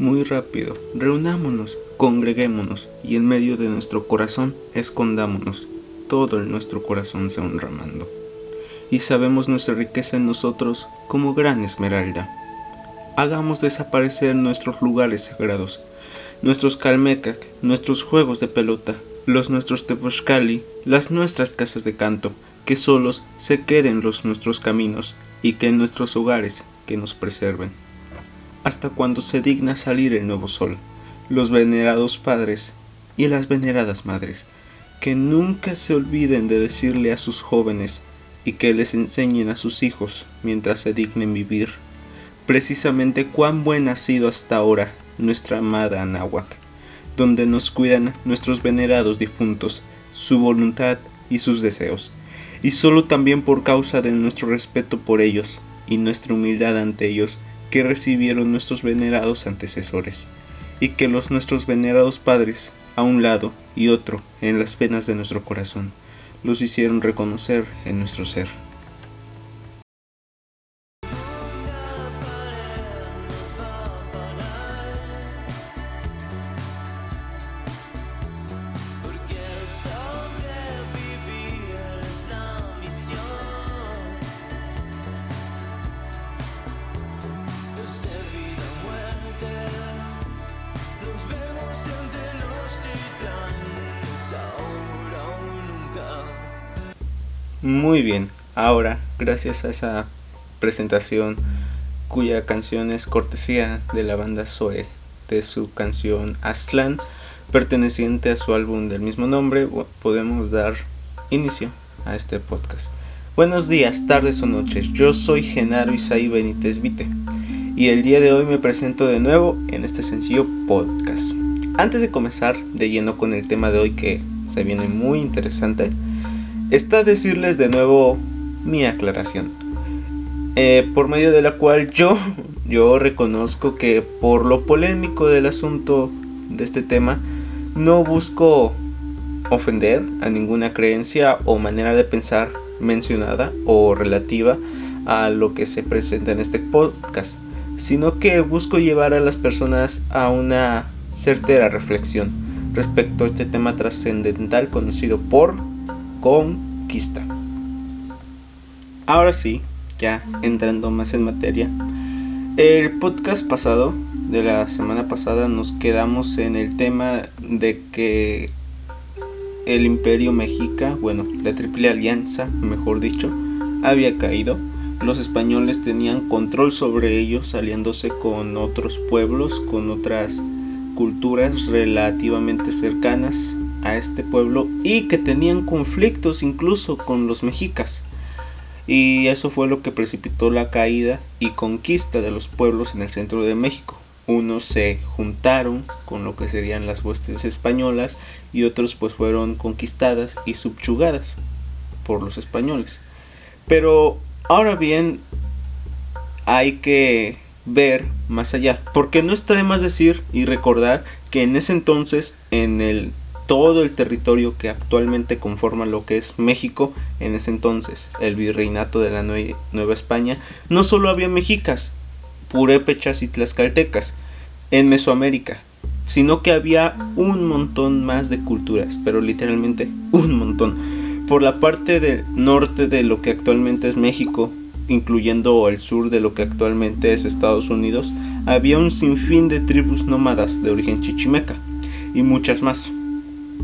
Muy rápido, reunámonos, congreguémonos y en medio de nuestro corazón escondámonos, todo nuestro corazón se honramando. Y sabemos nuestra riqueza en nosotros como gran esmeralda. Hagamos desaparecer nuestros lugares sagrados, nuestros calmecac, nuestros juegos de pelota, los nuestros teposhkali, las nuestras casas de canto, que solos se queden los nuestros caminos y que en nuestros hogares que nos preserven hasta cuando se digna salir el nuevo sol, los venerados padres y las veneradas madres, que nunca se olviden de decirle a sus jóvenes y que les enseñen a sus hijos mientras se dignen vivir, precisamente cuán buena ha sido hasta ahora nuestra amada Anáhuac, donde nos cuidan nuestros venerados difuntos, su voluntad y sus deseos, y solo también por causa de nuestro respeto por ellos y nuestra humildad ante ellos, que recibieron nuestros venerados antecesores, y que los nuestros venerados padres, a un lado y otro en las penas de nuestro corazón, los hicieron reconocer en nuestro ser. Muy bien, ahora, gracias a esa presentación cuya canción es cortesía de la banda Zoe, de su canción Aztlán, perteneciente a su álbum del mismo nombre, podemos dar inicio a este podcast. Buenos días, tardes o noches, yo soy Genaro Isaí Benítez Vite y el día de hoy me presento de nuevo en este sencillo podcast. Antes de comenzar de lleno con el tema de hoy que se viene muy interesante, está decirles de nuevo mi aclaración. Eh, por medio de la cual yo, yo reconozco que por lo polémico del asunto de este tema, no busco ofender a ninguna creencia o manera de pensar mencionada o relativa a lo que se presenta en este podcast, sino que busco llevar a las personas a una certera reflexión respecto a este tema trascendental conocido por conquista. Ahora sí, ya entrando más en materia, el podcast pasado, de la semana pasada, nos quedamos en el tema de que el imperio mexica, bueno, la triple alianza, mejor dicho, había caído. Los españoles tenían control sobre ellos, aliándose con otros pueblos, con otras culturas relativamente cercanas a este pueblo y que tenían conflictos incluso con los mexicas. Y eso fue lo que precipitó la caída y conquista de los pueblos en el centro de México. Unos se juntaron con lo que serían las huestes españolas y otros pues fueron conquistadas y subyugadas por los españoles. Pero ahora bien hay que ver más allá, porque no está de más decir y recordar que en ese entonces en el todo el territorio que actualmente conforma lo que es México, en ese entonces el virreinato de la Nueva España, no solo había mexicas, purépechas y tlaxcaltecas en Mesoamérica, sino que había un montón más de culturas, pero literalmente un montón. Por la parte del norte de lo que actualmente es México, incluyendo el sur de lo que actualmente es Estados Unidos, había un sinfín de tribus nómadas de origen chichimeca y muchas más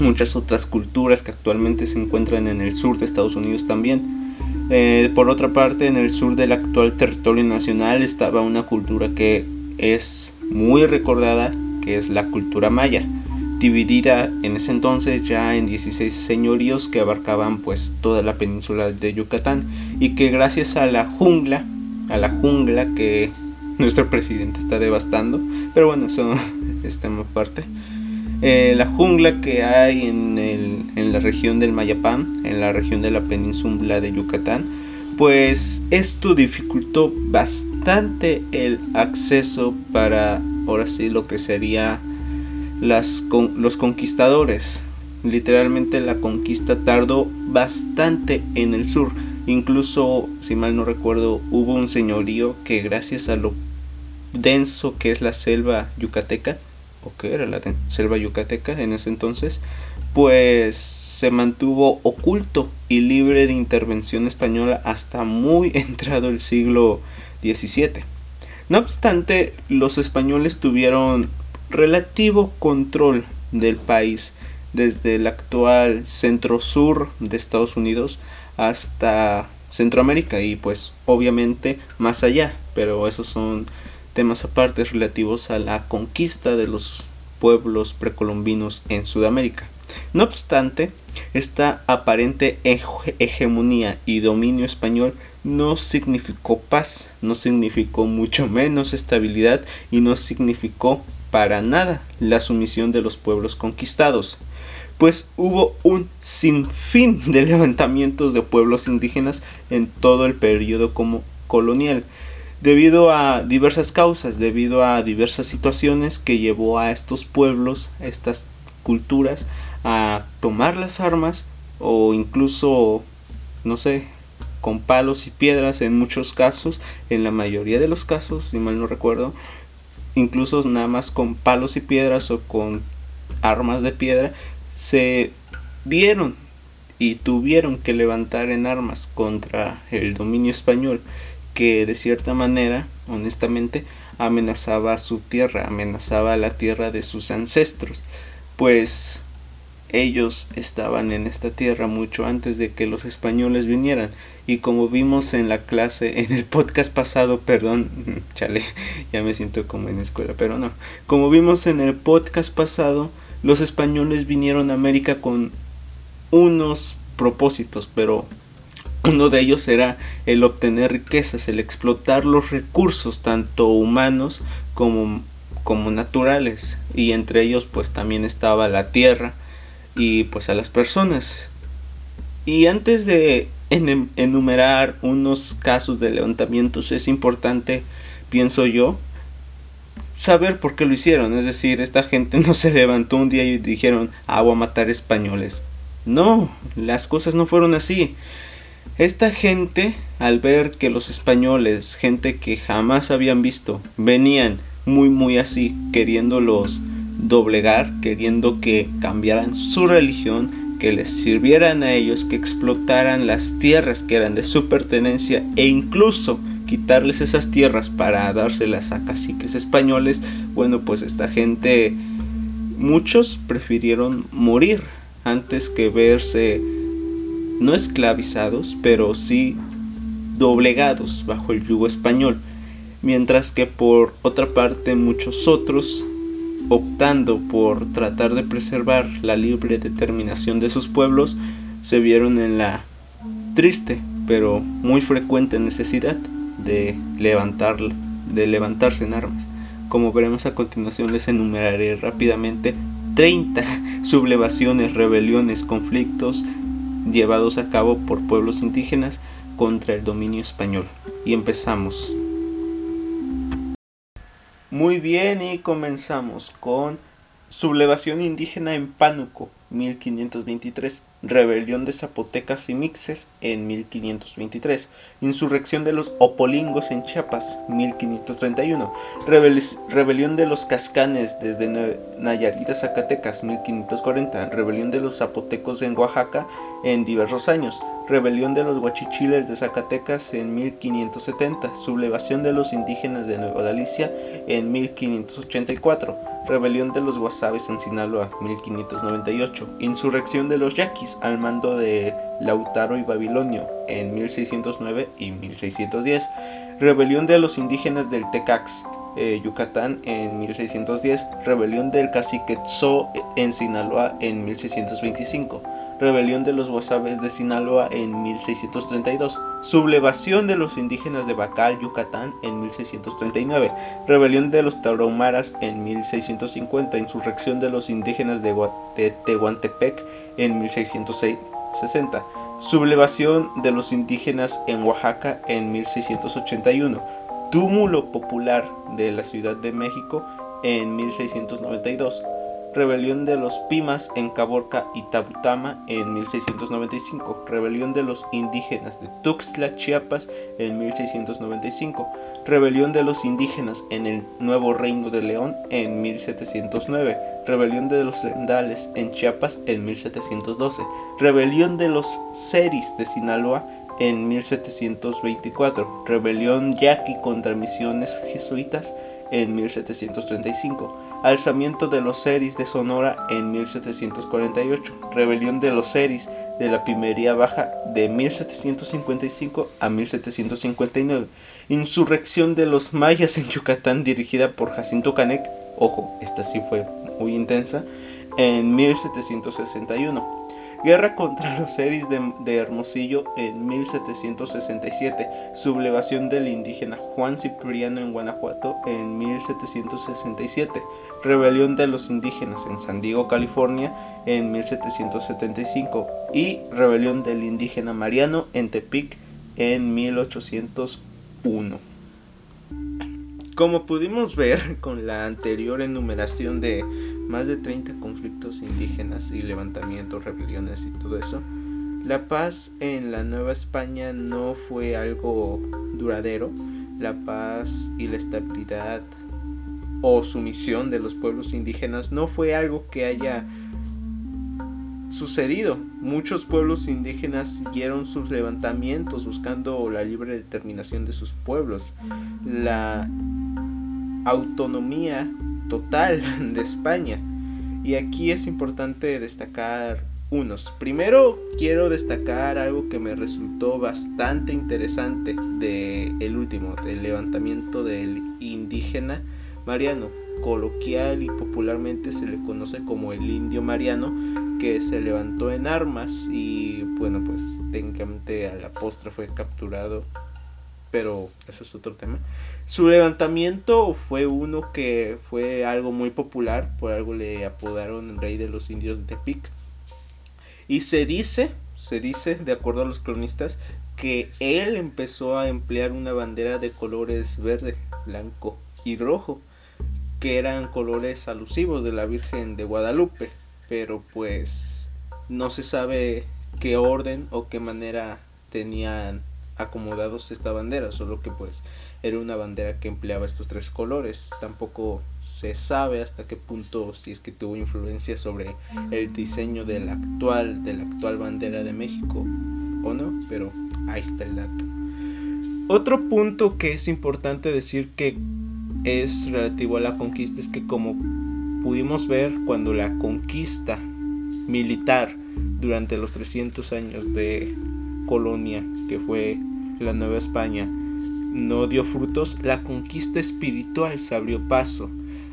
muchas otras culturas que actualmente se encuentran en el sur de Estados Unidos también. Eh, por otra parte, en el sur del actual territorio nacional estaba una cultura que es muy recordada, que es la cultura maya, dividida en ese entonces ya en 16 señoríos que abarcaban pues toda la península de Yucatán y que gracias a la jungla, a la jungla que nuestro presidente está devastando, pero bueno, eso es tema aparte. Eh, la jungla que hay en, en la región del Mayapán, en la región de la península de Yucatán, pues esto dificultó bastante el acceso para, ahora sí, lo que sería las, los conquistadores. Literalmente la conquista tardó bastante en el sur. Incluso, si mal no recuerdo, hubo un señorío que gracias a lo denso que es la selva yucateca, o que era la selva yucateca en ese entonces, pues se mantuvo oculto y libre de intervención española hasta muy entrado el siglo XVII. No obstante, los españoles tuvieron relativo control del país desde el actual centro-sur de Estados Unidos hasta Centroamérica y pues obviamente más allá, pero esos son temas aparte relativos a la conquista de los pueblos precolombinos en Sudamérica. No obstante, esta aparente hegemonía y dominio español no significó paz, no significó mucho menos estabilidad y no significó para nada la sumisión de los pueblos conquistados, pues hubo un sinfín de levantamientos de pueblos indígenas en todo el periodo como colonial, debido a diversas causas, debido a diversas situaciones que llevó a estos pueblos, a estas culturas, a tomar las armas o incluso, no sé, con palos y piedras en muchos casos, en la mayoría de los casos, si mal no recuerdo, incluso nada más con palos y piedras o con armas de piedra, se vieron y tuvieron que levantar en armas contra el dominio español que de cierta manera, honestamente, amenazaba su tierra, amenazaba la tierra de sus ancestros, pues ellos estaban en esta tierra mucho antes de que los españoles vinieran. Y como vimos en la clase en el podcast pasado perdón chale ya me siento como en escuela pero no. Como vimos en el podcast pasado los españoles vinieron a América con unos propósitos pero uno de ellos era el obtener riquezas el explotar los recursos tanto humanos como como naturales y entre ellos pues también estaba la tierra y pues a las personas. Y antes de enumerar unos casos de levantamientos es importante, pienso yo, saber por qué lo hicieron. Es decir, esta gente no se levantó un día y dijeron, ah, a matar españoles. No, las cosas no fueron así. Esta gente, al ver que los españoles, gente que jamás habían visto, venían muy muy así, queriéndolos doblegar, queriendo que cambiaran su religión, que les sirvieran a ellos, que explotaran las tierras que eran de su pertenencia e incluso quitarles esas tierras para dárselas a caciques españoles, bueno, pues esta gente, muchos prefirieron morir antes que verse no esclavizados, pero sí doblegados bajo el yugo español, mientras que por otra parte muchos otros optando por tratar de preservar la libre determinación de sus pueblos, se vieron en la triste pero muy frecuente necesidad de levantar, de levantarse en armas. Como veremos a continuación les enumeraré rápidamente 30 sublevaciones, rebeliones, conflictos llevados a cabo por pueblos indígenas contra el dominio español. Y empezamos. Muy bien, y comenzamos con sublevación indígena en Pánuco, 1523, rebelión de zapotecas y mixes en 1523, insurrección de los opolingos en Chiapas, 1531, rebelión de los cascanes desde Nayarit a Zacatecas, 1540, rebelión de los zapotecos en Oaxaca en diversos años, rebelión de los huachichiles de Zacatecas en 1570, sublevación de los indígenas de Nueva Galicia en 1584, rebelión de los guasabes en Sinaloa 1598, insurrección de los yaquis al mando de Lautaro y Babilonio en 1609 y 1610, rebelión de los indígenas del Tecax, eh, Yucatán en 1610, rebelión del cacique Tzo en Sinaloa en 1625, rebelión de los Guasabes de Sinaloa en 1632, sublevación de los indígenas de Bacal, Yucatán en 1639, rebelión de los Tauromaras en 1650, insurrección de los indígenas de, Tehuantepec en 1660, sublevación de los indígenas en Oaxaca en 1681, túmulo popular de la Ciudad de México en 1692, rebelión de los Pimas en Caborca y Tabutama en 1695, rebelión de los indígenas de Tuxtla, Chiapas en 1695, rebelión de los indígenas en el Nuevo Reino de León en 1709, rebelión de los Sendales en Chiapas en 1712, rebelión de los Seris de Sinaloa en 1724, rebelión yaqui contra misiones jesuitas en 1735, alzamiento de los Seris de Sonora en 1748, rebelión de los Seris de la Pimería Baja de 1755 a 1759, insurrección de los mayas en Yucatán dirigida por Jacinto Canec, ojo, esta sí fue muy intensa, en 1761. Guerra contra los seris de, Hermosillo en 1767. Sublevación del indígena Juan Cipriano en Guanajuato en 1767. Rebelión de los indígenas en San Diego, California en 1775. Y rebelión del indígena Mariano en Tepic en 1801. Como pudimos ver con la anterior enumeración de más de 30 conflictos indígenas y levantamientos, rebeliones y todo eso, la paz en la Nueva España no fue algo duradero. La paz y la estabilidad o sumisión de los pueblos indígenas no fue algo que haya sucedido. Muchos pueblos indígenas siguieron sus levantamientos buscando la libre determinación de sus pueblos. La autonomía total de España. Y aquí es importante destacar unos. Primero quiero destacar algo que me resultó bastante interesante de el último, del levantamiento del indígena Mariano, coloquial y popularmente se le conoce como el indio Mariano, que se levantó en armas y bueno, pues técnicamente a la postre fue capturado pero eso es otro tema. Su levantamiento fue uno que fue algo muy popular, por algo le apodaron el rey de los indios de Tepic. Y se dice, se dice, de acuerdo a los cronistas, que él empezó a emplear una bandera de colores verde, blanco y rojo, que eran colores alusivos de la Virgen de Guadalupe, pero pues no se sabe qué orden o qué manera tenían acomodados esta bandera, solo que pues era una bandera que empleaba estos tres colores. Tampoco se sabe hasta qué punto si es que tuvo influencia sobre el diseño de la actual de la actual bandera de México o no, pero ahí está el dato. Otro punto que es importante decir que es relativo a la conquista es que como pudimos ver cuando la conquista militar durante los 300 años de colonia que fue la Nueva España no dio frutos, la conquista espiritual se abrió paso.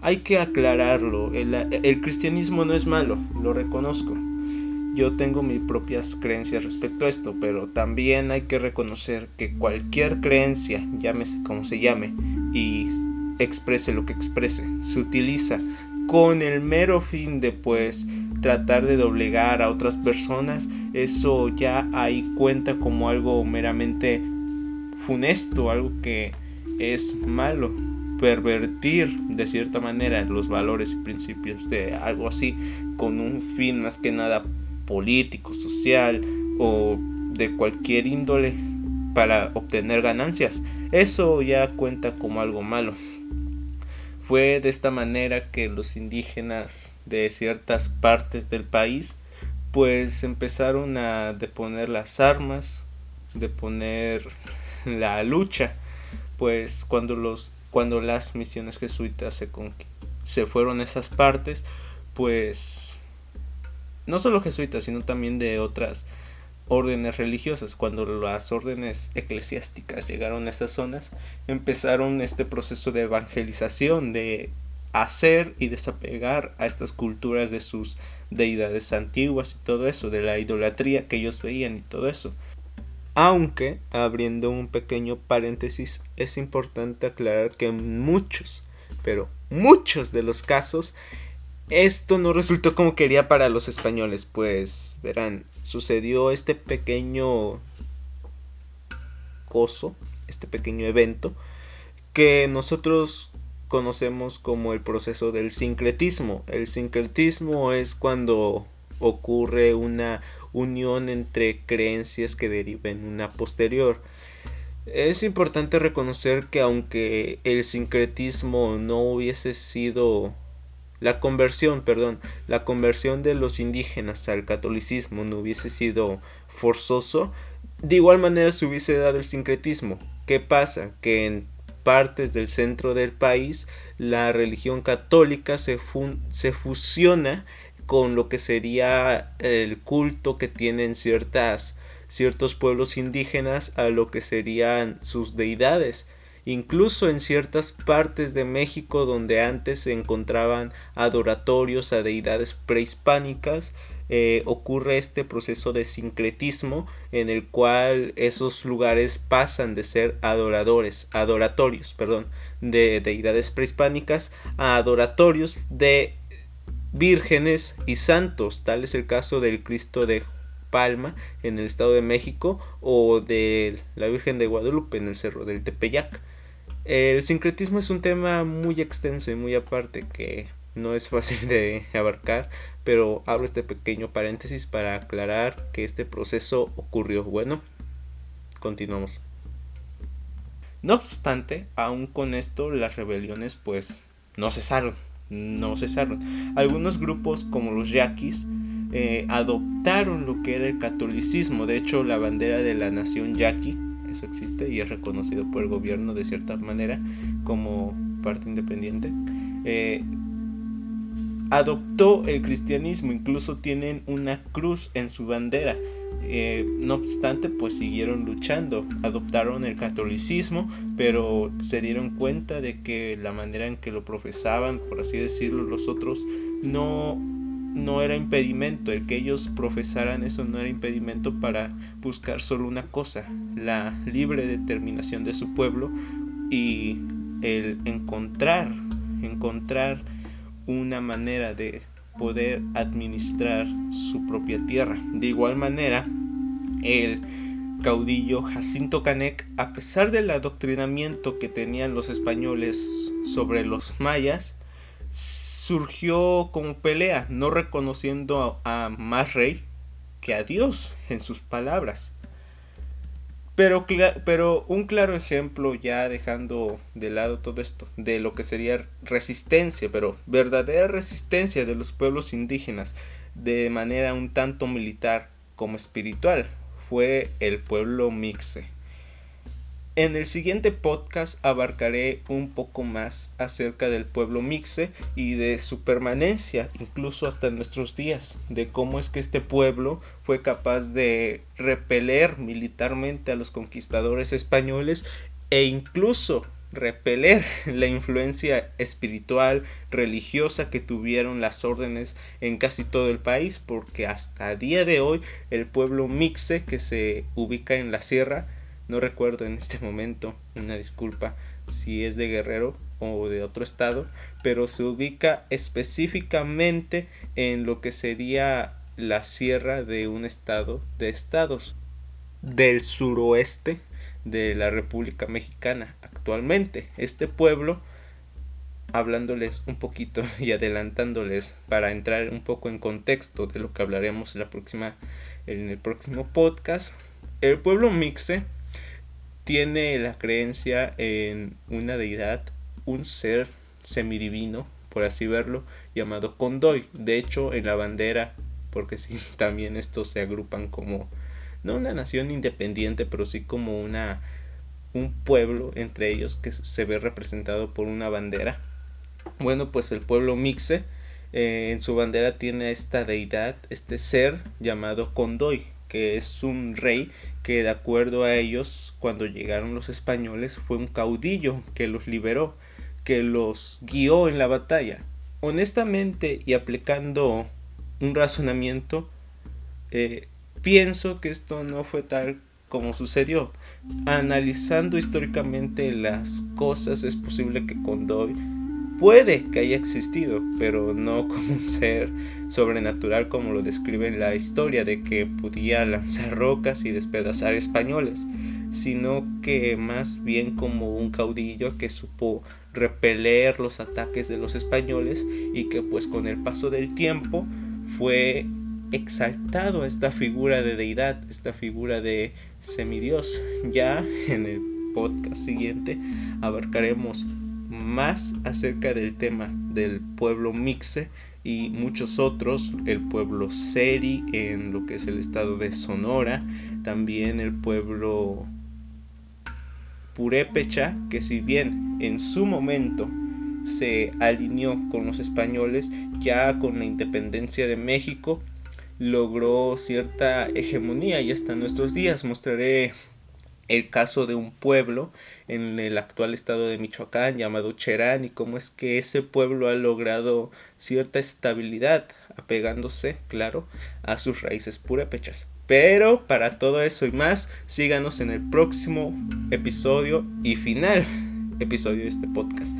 Hay que aclararlo, el, el, cristianismo no es malo, lo reconozco. Yo tengo mis propias creencias respecto a esto, pero también hay que reconocer que cualquier creencia, llámese como se llame, y exprese lo que exprese, se utiliza con el mero fin de pues tratar de doblegar a otras personas, eso ya ahí cuenta como algo meramente funesto, algo que es malo. Pervertir de cierta manera los valores y principios de algo así con un fin más que nada político, social o de cualquier índole para obtener ganancias. Eso ya cuenta como algo malo. Fue de esta manera que los indígenas de ciertas partes del país pues empezaron a deponer las armas, deponer la lucha, pues cuando los cuando las misiones jesuitas se, se fueron a esas partes, pues no solo jesuitas, sino también de otras órdenes religiosas, cuando las órdenes eclesiásticas llegaron a esas zonas, empezaron este proceso de evangelización, de hacer y desapegar a estas culturas de sus deidades antiguas y todo eso, de la idolatría que ellos veían y todo eso. Aunque, abriendo un pequeño paréntesis, es importante aclarar que en muchos, pero muchos de los casos, esto no resultó como quería para los españoles, pues verán, sucedió este pequeño coso, este pequeño evento, que nosotros conocemos como el proceso del sincretismo. El sincretismo es cuando ocurre una unión entre creencias que deriven una posterior. Es importante reconocer que aunque el sincretismo no hubiese sido la conversión, perdón, la conversión de los indígenas al catolicismo no hubiese sido forzoso, de igual manera se hubiese dado el sincretismo. ¿Qué pasa? Que en partes del centro del país la religión católica se, se fusiona con lo que sería el culto que tienen ciertas ciertos pueblos indígenas a lo que serían sus deidades. Incluso en ciertas partes de México donde antes se encontraban adoratorios a deidades prehispánicas, eh, ocurre este proceso de sincretismo en el cual esos lugares pasan de ser adoradores, adoratorios, perdón, de deidades prehispánicas a adoratorios de vírgenes y santos. Tal es el caso del Cristo de Palma en el Estado de México o de la Virgen de Guadalupe en el Cerro del Tepeyac. El sincretismo es un tema muy extenso y muy aparte que no es fácil de abarcar, pero abro este pequeño paréntesis para aclarar que este proceso ocurrió. Bueno, continuamos. No obstante, aún con esto las rebeliones pues no cesaron, no cesaron. Algunos grupos como los yaquis eh, adoptaron lo que era el catolicismo. De hecho, la bandera de la nación yaqui, eso existe y es reconocido por el gobierno de cierta manera como parte independiente. Eh, adoptó el cristianismo, incluso tienen una cruz en su bandera. Eh, no obstante, pues siguieron luchando, adoptaron el catolicismo, pero se dieron cuenta de que la manera en que lo profesaban, por así decirlo, los otros no no era impedimento, el que ellos profesaran eso no era impedimento para buscar solo una cosa, la libre determinación de su pueblo y el encontrar, encontrar una manera de poder administrar su propia tierra. De igual manera, el caudillo Jacinto Canec, a pesar del adoctrinamiento que tenían los españoles sobre los mayas, surgió como pelea, no reconociendo a, más rey que a Dios en sus palabras. Pero, pero un claro ejemplo, ya dejando de lado todo esto, de lo que sería resistencia, pero verdadera resistencia de los pueblos indígenas de manera un tanto militar como espiritual, fue el pueblo mixe. En el siguiente podcast abarcaré un poco más acerca del pueblo mixe y de su permanencia, incluso hasta nuestros días, de cómo es que este pueblo fue capaz de repeler militarmente a los conquistadores españoles e incluso repeler la influencia espiritual, religiosa que tuvieron las órdenes en casi todo el país, porque hasta día de hoy el pueblo mixe que se ubica en la sierra no recuerdo en este momento, una disculpa, si es de Guerrero o de otro estado, pero se ubica específicamente en lo que sería la sierra de un estado de estados del suroeste de la República Mexicana actualmente. Este pueblo, hablándoles un poquito y adelantándoles para entrar un poco en contexto de lo que hablaremos la próxima en el próximo podcast, el pueblo mixe tiene la creencia en una deidad, un ser semidivino, por así verlo, llamado Condoy. De hecho, en la bandera, porque sí, también estos se agrupan como, no una nación independiente, pero sí como una, un pueblo entre ellos que se ve representado por una bandera. Bueno, pues el pueblo mixe eh, en su bandera tiene esta deidad, este ser llamado Condoy, que es un rey que de acuerdo a ellos cuando llegaron los españoles fue un caudillo que los liberó, que los guió en la batalla. Honestamente y aplicando un razonamiento, eh, pienso que esto no fue tal como sucedió. Analizando históricamente las cosas es posible que Condoy puede que haya existido, pero no como un ser sobrenatural como lo describe en la historia de que podía lanzar rocas y despedazar españoles, sino que más bien como un caudillo que supo repeler los ataques de los españoles y que pues con el paso del tiempo fue exaltado esta figura de deidad, esta figura de semidios. Ya en el podcast siguiente abarcaremos más acerca del tema del pueblo mixe y muchos otros, el pueblo Seri en lo que es el estado de Sonora, también el pueblo Purépecha, que si bien en su momento se alineó con los españoles, ya con la independencia de México logró cierta hegemonía. Y hasta nuestros días mostraré el caso de un pueblo en el actual estado de Michoacán llamado Cherán y cómo es que ese pueblo ha logrado cierta estabilidad apegándose, claro, a sus raíces purépechas. Pero para todo eso y más, síganos en el próximo episodio y final episodio de este podcast,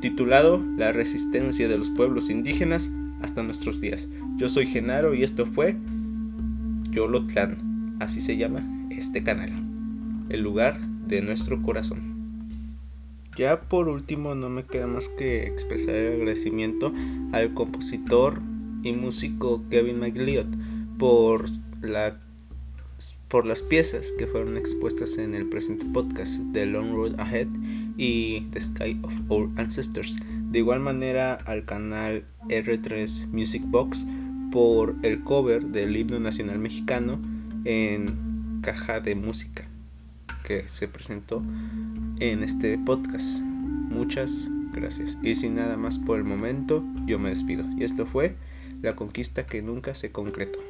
titulado La resistencia de los pueblos indígenas hasta nuestros días. Yo soy Genaro y esto fue Yolotlán, así se llama este canal, el lugar de nuestro corazón. Ya por último no me queda más que expresar el agradecimiento al compositor y músico Kevin McLeod por la por las piezas que fueron expuestas en el presente podcast The Long Road Ahead y The Sky of Our Ancestors. De igual manera al canal R3 Music Box por el cover del himno nacional mexicano en caja de música que se presentó en este podcast. Muchas gracias. Y sin nada más por el momento, yo me despido. Y esto fue la conquista que nunca se concretó.